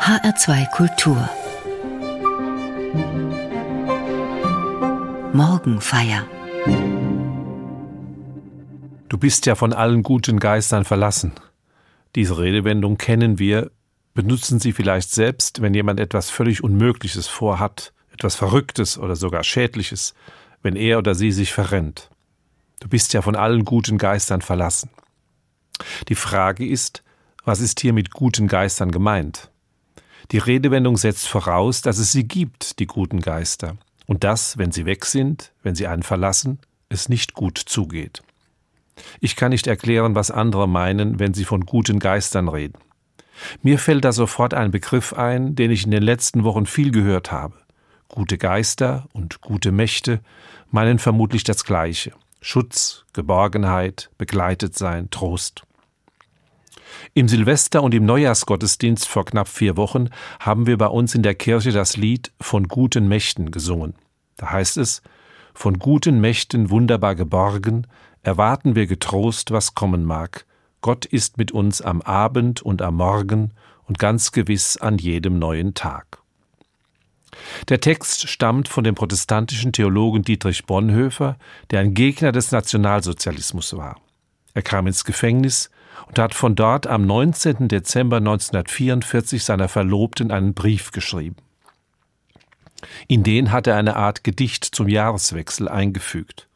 HR2 Kultur Morgenfeier Du bist ja von allen guten Geistern verlassen. Diese Redewendung kennen wir, benutzen sie vielleicht selbst, wenn jemand etwas völlig Unmögliches vorhat, etwas Verrücktes oder sogar Schädliches, wenn er oder sie sich verrennt. Du bist ja von allen guten Geistern verlassen. Die Frage ist, was ist hier mit guten Geistern gemeint? Die Redewendung setzt voraus, dass es sie gibt, die guten Geister, und dass, wenn sie weg sind, wenn sie einen verlassen, es nicht gut zugeht. Ich kann nicht erklären, was andere meinen, wenn sie von guten Geistern reden. Mir fällt da sofort ein Begriff ein, den ich in den letzten Wochen viel gehört habe. Gute Geister und gute Mächte meinen vermutlich das Gleiche. Schutz, Geborgenheit, begleitet sein, Trost. Im Silvester- und im Neujahrsgottesdienst vor knapp vier Wochen haben wir bei uns in der Kirche das Lied von guten Mächten gesungen. Da heißt es, von guten Mächten wunderbar geborgen, erwarten wir getrost, was kommen mag. Gott ist mit uns am Abend und am Morgen und ganz gewiss an jedem neuen Tag. Der Text stammt von dem protestantischen Theologen Dietrich Bonhoeffer, der ein Gegner des Nationalsozialismus war. Er kam ins Gefängnis und hat von dort am 19. Dezember 1944 seiner Verlobten einen Brief geschrieben. In den hat er eine Art Gedicht zum Jahreswechsel eingefügt.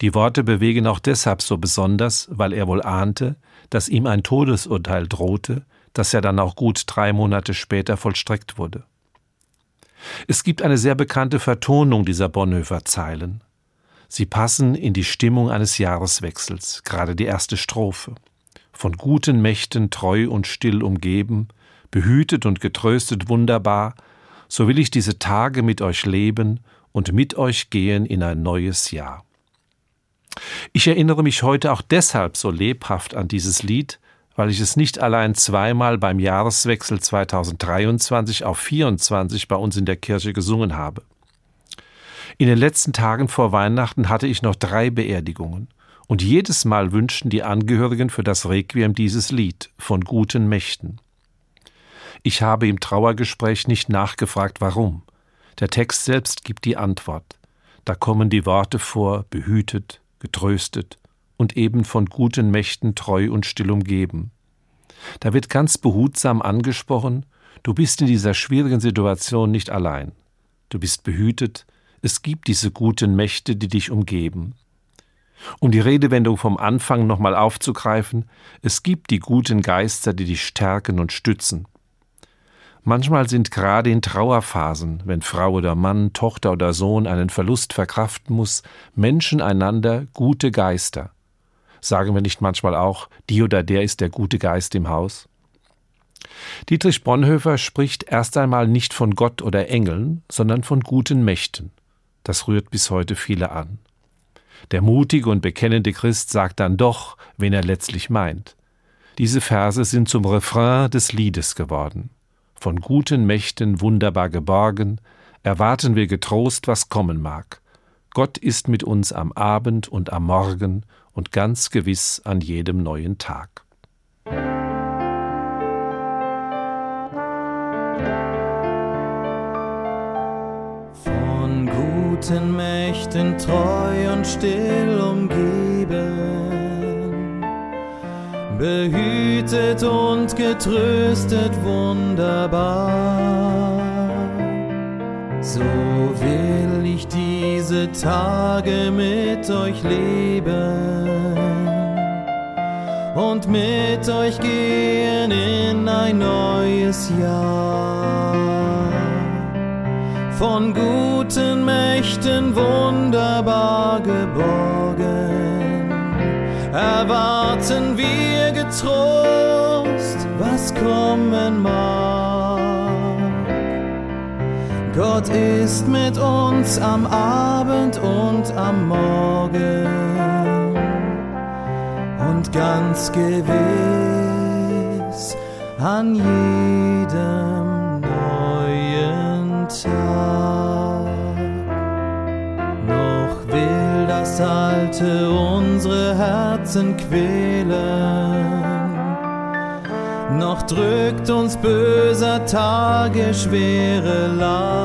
Die Worte bewegen auch deshalb so besonders, weil er wohl ahnte, dass ihm ein Todesurteil drohte, das ja dann auch gut drei Monate später vollstreckt wurde. Es gibt eine sehr bekannte Vertonung dieser Bonhoeffer Zeilen. Sie passen in die Stimmung eines Jahreswechsels, gerade die erste Strophe. Von guten Mächten treu und still umgeben, behütet und getröstet wunderbar, so will ich diese Tage mit euch leben und mit euch gehen in ein neues Jahr. Ich erinnere mich heute auch deshalb so lebhaft an dieses Lied, weil ich es nicht allein zweimal beim Jahreswechsel 2023 auf 24 bei uns in der Kirche gesungen habe. In den letzten Tagen vor Weihnachten hatte ich noch drei Beerdigungen, und jedes Mal wünschten die Angehörigen für das Requiem dieses Lied von guten Mächten. Ich habe im Trauergespräch nicht nachgefragt, warum. Der Text selbst gibt die Antwort. Da kommen die Worte vor, behütet, getröstet, und eben von guten Mächten treu und still umgeben. Da wird ganz behutsam angesprochen, du bist in dieser schwierigen Situation nicht allein. Du bist behütet, es gibt diese guten Mächte, die dich umgeben. Um die Redewendung vom Anfang nochmal aufzugreifen, es gibt die guten Geister, die dich stärken und stützen. Manchmal sind gerade in Trauerphasen, wenn Frau oder Mann, Tochter oder Sohn einen Verlust verkraften muss, Menschen einander gute Geister, Sagen wir nicht manchmal auch, die oder der ist der gute Geist im Haus? Dietrich Bonhoeffer spricht erst einmal nicht von Gott oder Engeln, sondern von guten Mächten. Das rührt bis heute viele an. Der mutige und bekennende Christ sagt dann doch, wen er letztlich meint. Diese Verse sind zum Refrain des Liedes geworden. Von guten Mächten wunderbar geborgen, erwarten wir getrost, was kommen mag. Gott ist mit uns am Abend und am Morgen und ganz gewiss an jedem neuen Tag. Guten Mächten treu und still umgeben, behütet und getröstet wunderbar. So will ich diese Tage mit euch leben und mit euch gehen in ein neues Jahr. Von guten Mächten wunderbar geborgen, erwarten wir getrost, was kommen mag. Gott ist mit uns am Abend und am Morgen und ganz gewiss an jedem Tag. Noch will das Alte unsere Herzen quälen noch drückt uns böser Tage schwere Last.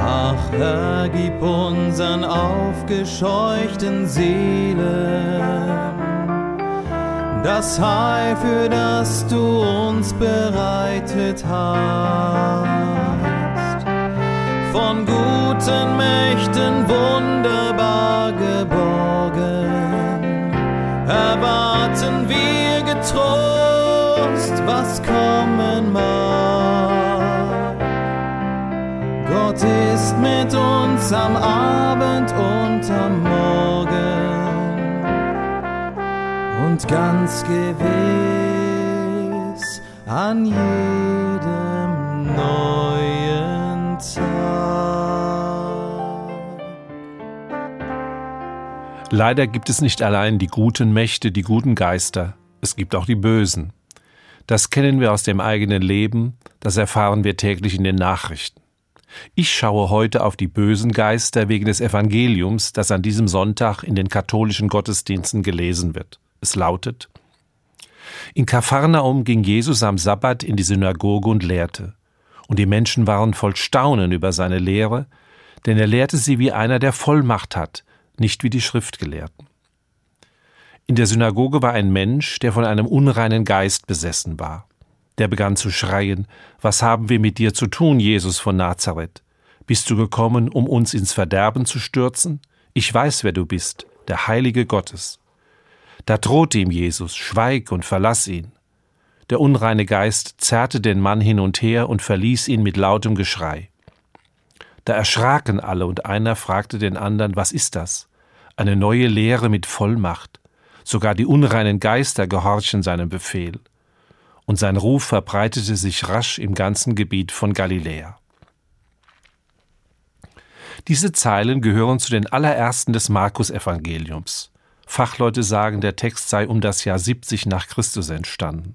Ach Herr, gib unseren aufgescheuchten Seelen das Heil, für das du uns bereitet hast. Von guten Mächten wunderbar geborgen, erwarten wir getrost, was kommen mag. Gott ist mit uns am Abend und am Morgen und ganz gewiss an jedem neuen Tag. Leider gibt es nicht allein die guten Mächte, die guten Geister, es gibt auch die bösen. Das kennen wir aus dem eigenen Leben, das erfahren wir täglich in den Nachrichten. Ich schaue heute auf die bösen Geister wegen des Evangeliums, das an diesem Sonntag in den katholischen Gottesdiensten gelesen wird. Es lautet In Kapharnaum ging Jesus am Sabbat in die Synagoge und lehrte. Und die Menschen waren voll Staunen über seine Lehre, denn er lehrte sie wie einer, der Vollmacht hat, nicht wie die Schriftgelehrten. In der Synagoge war ein Mensch, der von einem unreinen Geist besessen war. Der begann zu schreien, Was haben wir mit dir zu tun, Jesus von Nazareth? Bist du gekommen, um uns ins Verderben zu stürzen? Ich weiß, wer du bist, der Heilige Gottes. Da drohte ihm Jesus, schweig und verlass ihn. Der unreine Geist zerrte den Mann hin und her und verließ ihn mit lautem Geschrei. Da erschraken alle und einer fragte den anderen, was ist das? Eine neue Lehre mit Vollmacht. Sogar die unreinen Geister gehorchen seinem Befehl. Und sein Ruf verbreitete sich rasch im ganzen Gebiet von Galiläa. Diese Zeilen gehören zu den allerersten des Markus-Evangeliums. Fachleute sagen, der Text sei um das Jahr 70 nach Christus entstanden.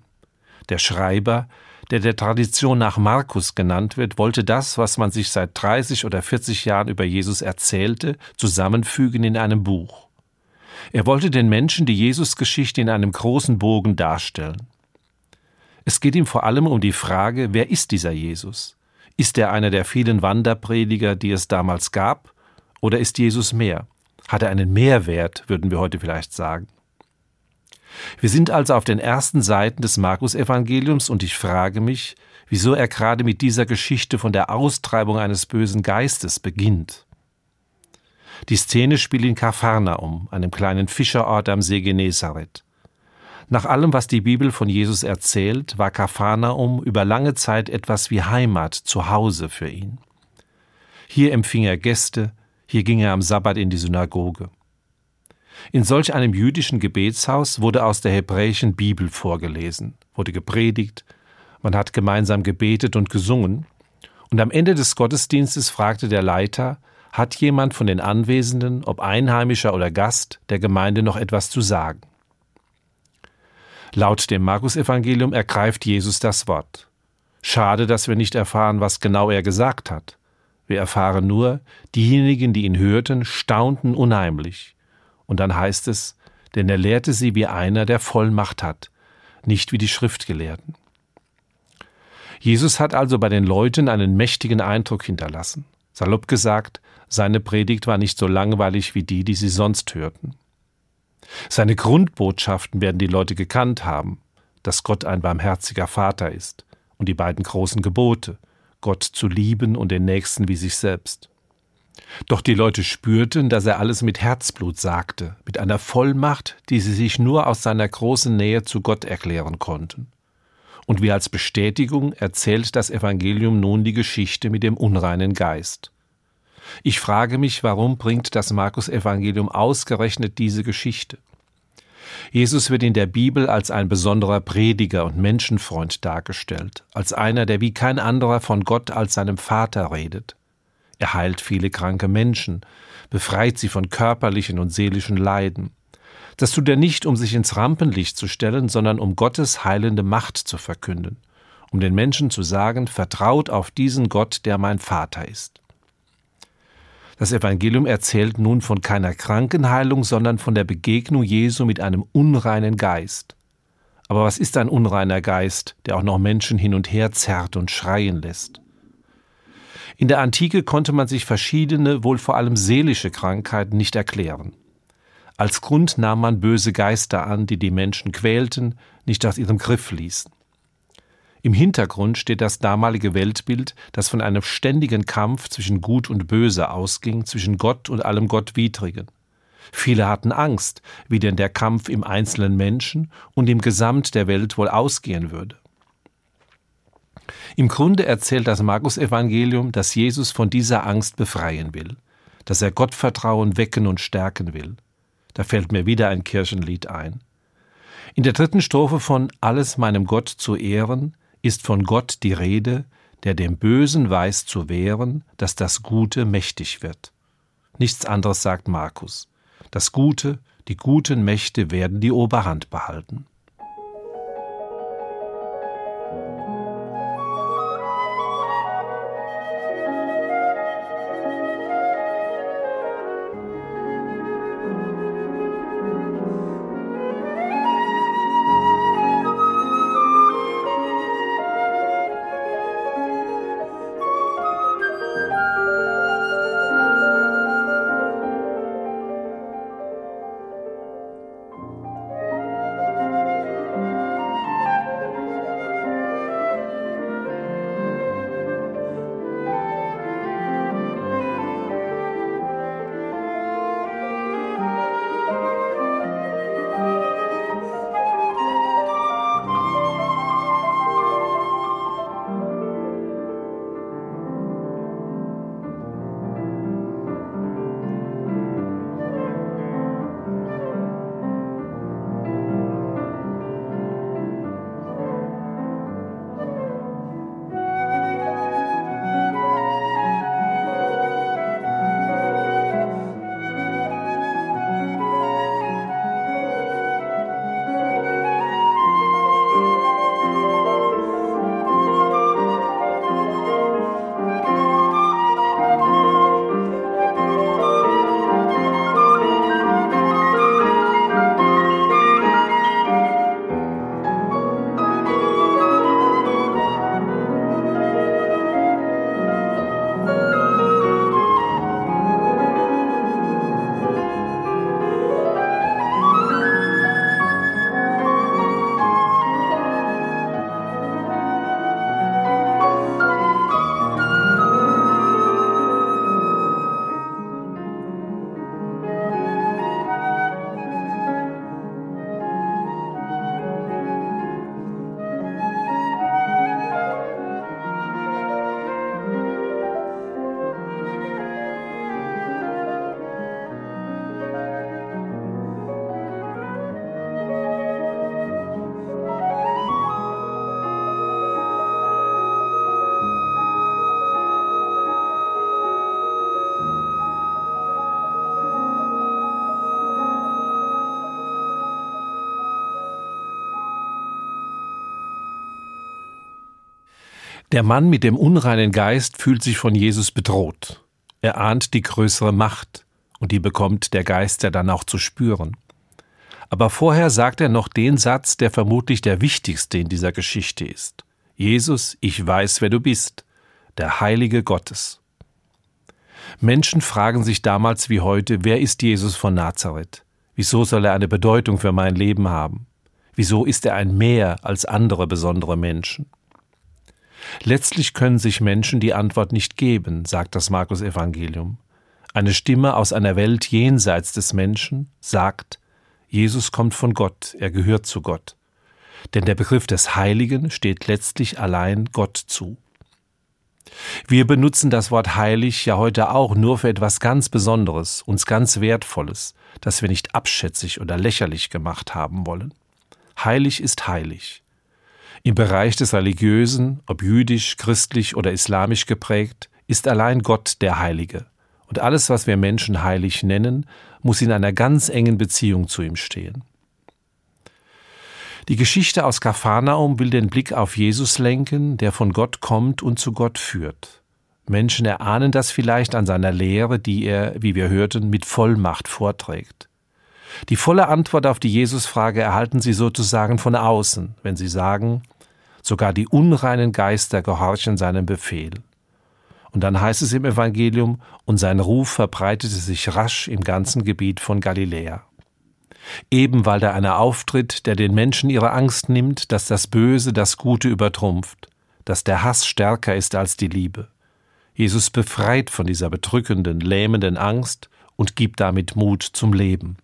Der Schreiber, der der Tradition nach Markus genannt wird, wollte das, was man sich seit 30 oder 40 Jahren über Jesus erzählte, zusammenfügen in einem Buch. Er wollte den Menschen die Jesusgeschichte in einem großen Bogen darstellen. Es geht ihm vor allem um die Frage, wer ist dieser Jesus? Ist er einer der vielen Wanderprediger, die es damals gab, oder ist Jesus mehr? Hat er einen Mehrwert, würden wir heute vielleicht sagen. Wir sind also auf den ersten Seiten des Markus-Evangeliums und ich frage mich, wieso er gerade mit dieser Geschichte von der Austreibung eines bösen Geistes beginnt. Die Szene spielt in Kapharnaum, einem kleinen Fischerort am See Genezareth. Nach allem, was die Bibel von Jesus erzählt, war Kapharnaum über lange Zeit etwas wie Heimat, zu Hause für ihn. Hier empfing er Gäste, hier ging er am Sabbat in die Synagoge. In solch einem jüdischen Gebetshaus wurde aus der hebräischen Bibel vorgelesen, wurde gepredigt, man hat gemeinsam gebetet und gesungen, und am Ende des Gottesdienstes fragte der Leiter, hat jemand von den Anwesenden, ob Einheimischer oder Gast, der Gemeinde noch etwas zu sagen? Laut dem Markus-Evangelium ergreift Jesus das Wort. Schade, dass wir nicht erfahren, was genau er gesagt hat. Wir erfahren nur, diejenigen, die ihn hörten, staunten unheimlich. Und dann heißt es, denn er lehrte sie wie einer, der Vollmacht hat, nicht wie die Schriftgelehrten. Jesus hat also bei den Leuten einen mächtigen Eindruck hinterlassen. Salopp gesagt, seine Predigt war nicht so langweilig wie die, die sie sonst hörten. Seine Grundbotschaften werden die Leute gekannt haben, dass Gott ein barmherziger Vater ist und die beiden großen Gebote, Gott zu lieben und den Nächsten wie sich selbst. Doch die Leute spürten, dass er alles mit Herzblut sagte, mit einer Vollmacht, die sie sich nur aus seiner großen Nähe zu Gott erklären konnten. Und wie als Bestätigung erzählt das Evangelium nun die Geschichte mit dem unreinen Geist. Ich frage mich, warum bringt das Markus Evangelium ausgerechnet diese Geschichte? Jesus wird in der Bibel als ein besonderer Prediger und Menschenfreund dargestellt, als einer, der wie kein anderer von Gott als seinem Vater redet. Er heilt viele kranke Menschen, befreit sie von körperlichen und seelischen Leiden. Das tut er nicht, um sich ins Rampenlicht zu stellen, sondern um Gottes heilende Macht zu verkünden, um den Menschen zu sagen, vertraut auf diesen Gott, der mein Vater ist. Das Evangelium erzählt nun von keiner Krankenheilung, sondern von der Begegnung Jesu mit einem unreinen Geist. Aber was ist ein unreiner Geist, der auch noch Menschen hin und her zerrt und schreien lässt? In der Antike konnte man sich verschiedene, wohl vor allem seelische Krankheiten nicht erklären. Als Grund nahm man böse Geister an, die die Menschen quälten, nicht aus ihrem Griff ließen. Im Hintergrund steht das damalige Weltbild, das von einem ständigen Kampf zwischen Gut und Böse ausging, zwischen Gott und allem Gottwidrigen. Viele hatten Angst, wie denn der Kampf im einzelnen Menschen und im Gesamt der Welt wohl ausgehen würde. Im Grunde erzählt das Markus-Evangelium, dass Jesus von dieser Angst befreien will, dass er Gottvertrauen wecken und stärken will. Da fällt mir wieder ein Kirchenlied ein. In der dritten Strophe von Alles meinem Gott zu ehren ist von Gott die Rede, der dem Bösen weiß zu wehren, dass das Gute mächtig wird. Nichts anderes sagt Markus. Das Gute, die guten Mächte werden die Oberhand behalten. Der Mann mit dem unreinen Geist fühlt sich von Jesus bedroht. Er ahnt die größere Macht, und die bekommt der Geist ja dann auch zu spüren. Aber vorher sagt er noch den Satz, der vermutlich der wichtigste in dieser Geschichte ist. Jesus, ich weiß, wer du bist, der Heilige Gottes. Menschen fragen sich damals wie heute, wer ist Jesus von Nazareth? Wieso soll er eine Bedeutung für mein Leben haben? Wieso ist er ein Mehr als andere besondere Menschen? Letztlich können sich Menschen die Antwort nicht geben, sagt das Markus Evangelium. Eine Stimme aus einer Welt jenseits des Menschen sagt, Jesus kommt von Gott, er gehört zu Gott. Denn der Begriff des Heiligen steht letztlich allein Gott zu. Wir benutzen das Wort heilig ja heute auch nur für etwas ganz Besonderes, uns ganz Wertvolles, das wir nicht abschätzig oder lächerlich gemacht haben wollen. Heilig ist heilig. Im Bereich des Religiösen, ob jüdisch, christlich oder islamisch geprägt, ist allein Gott der Heilige. Und alles, was wir Menschen heilig nennen, muss in einer ganz engen Beziehung zu ihm stehen. Die Geschichte aus Kapharnaum will den Blick auf Jesus lenken, der von Gott kommt und zu Gott führt. Menschen erahnen das vielleicht an seiner Lehre, die er, wie wir hörten, mit Vollmacht vorträgt. Die volle Antwort auf die Jesusfrage erhalten Sie sozusagen von außen, wenn Sie sagen, sogar die unreinen Geister gehorchen seinem Befehl. Und dann heißt es im Evangelium, und sein Ruf verbreitete sich rasch im ganzen Gebiet von Galiläa. Eben weil da einer auftritt, der den Menschen ihre Angst nimmt, dass das Böse das Gute übertrumpft, dass der Hass stärker ist als die Liebe. Jesus befreit von dieser bedrückenden, lähmenden Angst und gibt damit Mut zum Leben.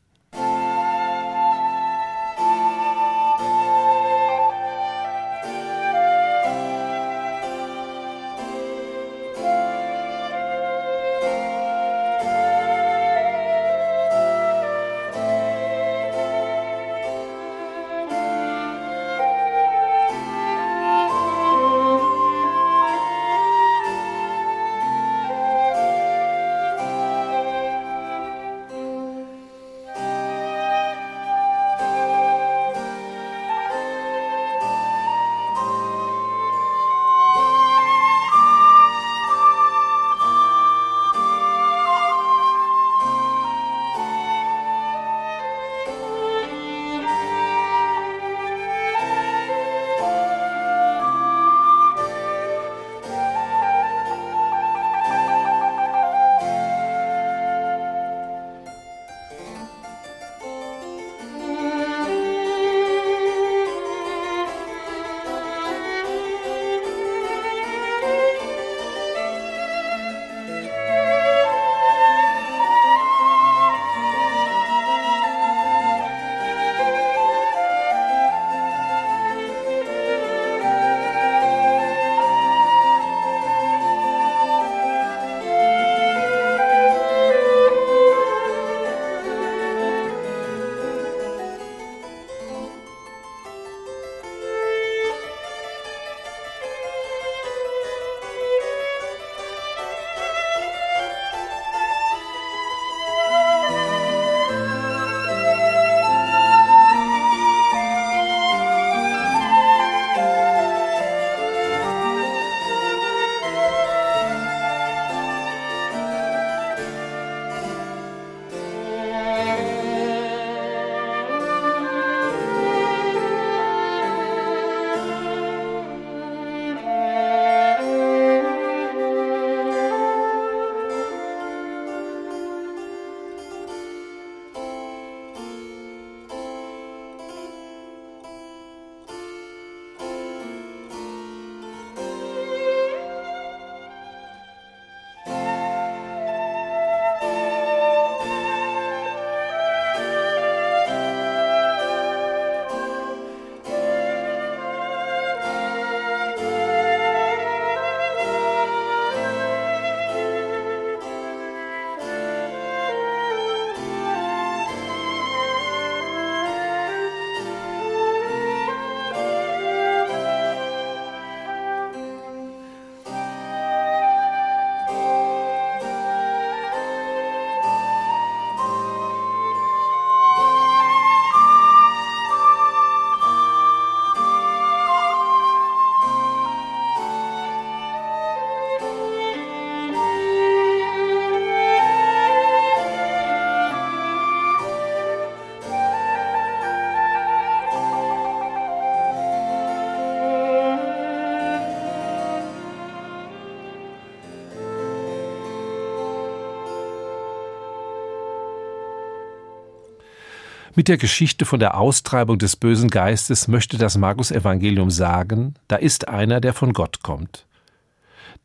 Mit der Geschichte von der Austreibung des bösen Geistes möchte das Markus-Evangelium sagen, da ist einer, der von Gott kommt.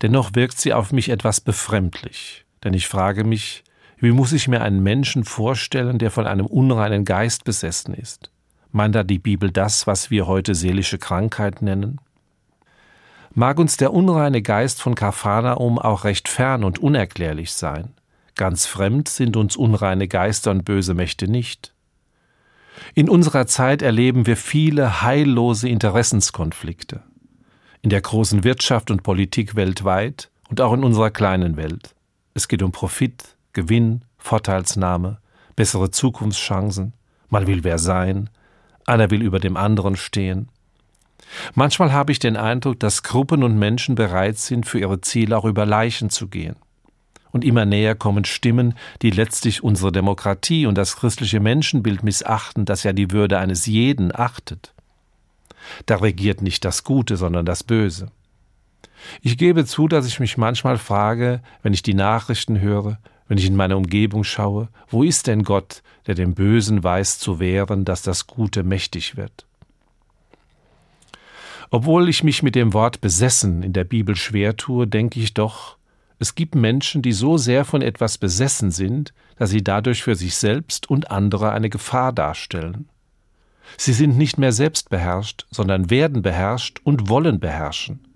Dennoch wirkt sie auf mich etwas befremdlich, denn ich frage mich, wie muss ich mir einen Menschen vorstellen, der von einem unreinen Geist besessen ist? Meint da die Bibel das, was wir heute seelische Krankheit nennen? Mag uns der unreine Geist von Kapharnaum auch recht fern und unerklärlich sein. Ganz fremd sind uns unreine Geister und böse Mächte nicht. In unserer Zeit erleben wir viele heillose Interessenskonflikte. In der großen Wirtschaft und Politik weltweit und auch in unserer kleinen Welt. Es geht um Profit, Gewinn, Vorteilsnahme, bessere Zukunftschancen. Man will wer sein, einer will über dem anderen stehen. Manchmal habe ich den Eindruck, dass Gruppen und Menschen bereit sind, für ihre Ziele auch über Leichen zu gehen. Und immer näher kommen Stimmen, die letztlich unsere Demokratie und das christliche Menschenbild missachten, das ja die Würde eines jeden achtet. Da regiert nicht das Gute, sondern das Böse. Ich gebe zu, dass ich mich manchmal frage, wenn ich die Nachrichten höre, wenn ich in meine Umgebung schaue, wo ist denn Gott, der dem Bösen weiß zu wehren, dass das Gute mächtig wird? Obwohl ich mich mit dem Wort besessen in der Bibel schwer tue, denke ich doch, es gibt Menschen, die so sehr von etwas besessen sind, dass sie dadurch für sich selbst und andere eine Gefahr darstellen. Sie sind nicht mehr selbst beherrscht, sondern werden beherrscht und wollen beherrschen.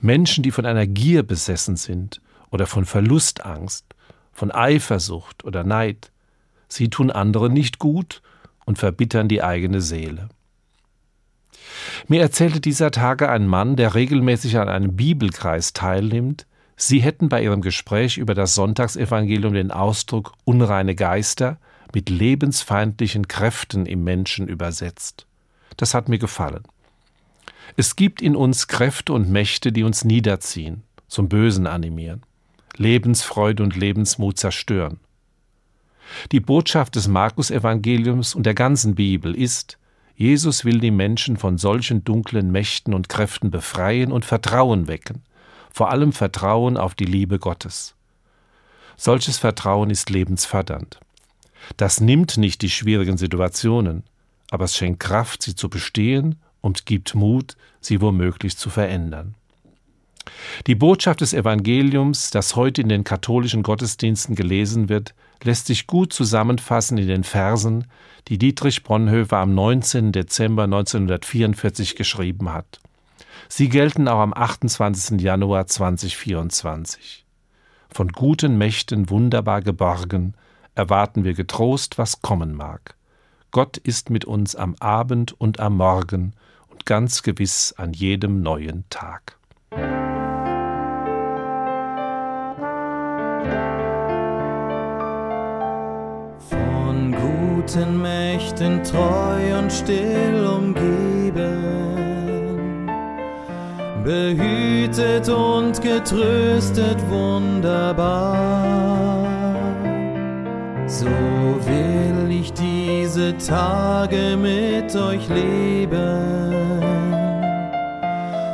Menschen, die von einer Gier besessen sind oder von Verlustangst, von Eifersucht oder Neid. Sie tun andere nicht gut und verbittern die eigene Seele. Mir erzählte dieser Tage ein Mann, der regelmäßig an einem Bibelkreis teilnimmt, Sie hätten bei Ihrem Gespräch über das Sonntagsevangelium den Ausdruck unreine Geister mit lebensfeindlichen Kräften im Menschen übersetzt. Das hat mir gefallen. Es gibt in uns Kräfte und Mächte, die uns niederziehen, zum Bösen animieren, Lebensfreude und Lebensmut zerstören. Die Botschaft des Markus-Evangeliums und der ganzen Bibel ist, Jesus will die Menschen von solchen dunklen Mächten und Kräften befreien und Vertrauen wecken, vor allem Vertrauen auf die Liebe Gottes. Solches Vertrauen ist lebensfördernd. Das nimmt nicht die schwierigen Situationen, aber es schenkt Kraft, sie zu bestehen und gibt Mut, sie womöglich zu verändern. Die Botschaft des Evangeliums, das heute in den katholischen Gottesdiensten gelesen wird, lässt sich gut zusammenfassen in den Versen, die Dietrich Bonhoeffer am 19. Dezember 1944 geschrieben hat. Sie gelten auch am 28. Januar 2024. Von guten Mächten wunderbar geborgen, erwarten wir getrost, was kommen mag. Gott ist mit uns am Abend und am Morgen und ganz gewiss an jedem neuen Tag. Von guten Mächten treu und still umgeben, behütet und getröstet wunderbar. So will ich diese Tage mit euch leben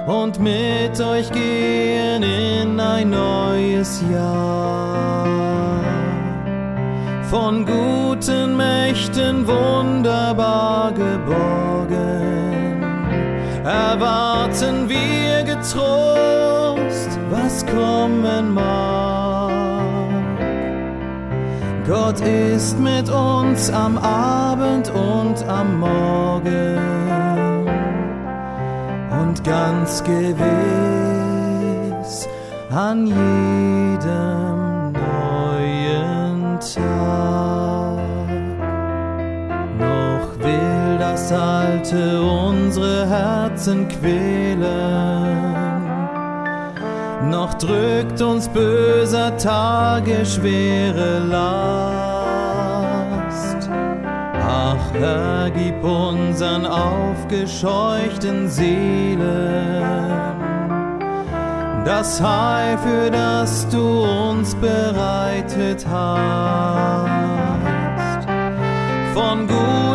und mit euch gehen in ein neues Jahr. Von guten Mächten wunderbar geborgen, erwarten wir getrost, was kommen mag. Gott ist mit uns am Abend und am Morgen und ganz gewiss an jedem neuen Tag. Das unsere Herzen quälen, noch drückt uns böser Tage schwere Last. Ach, Herr, gib unseren aufgescheuchten Seelen das Heil, für das du uns bereitet hast. Von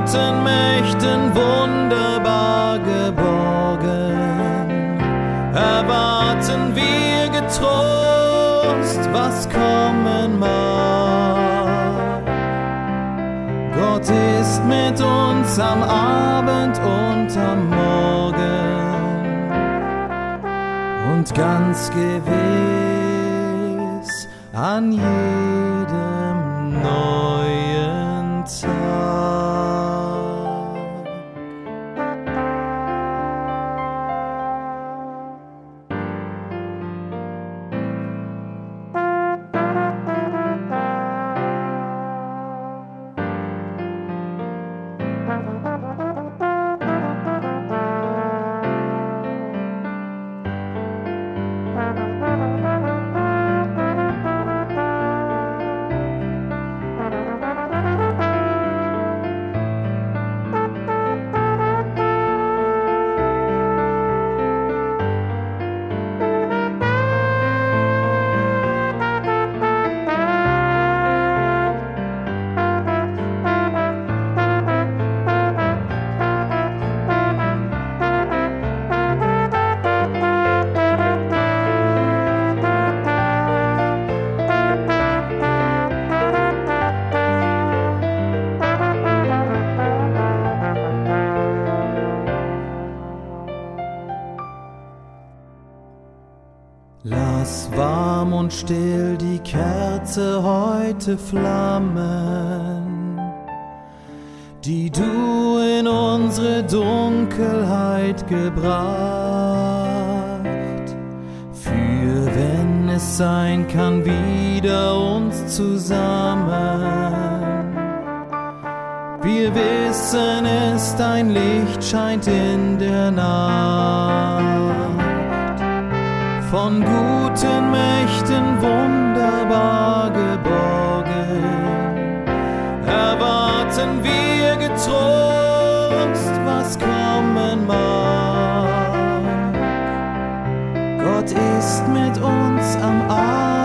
guten Mächten wunderbar geborgen, erwarten wir getrost, was kommen mag. Gott ist mit uns am Abend und am Morgen und ganz gewiss an jedem neuen Tag. Heute flammen, die du in unsere Dunkelheit gebracht. Für wenn es sein kann, wieder uns zusammen. Wir wissen es, dein Licht scheint in der Nacht von guten Mächten wunderbar was kommen mag. Gott ist mit uns am Abend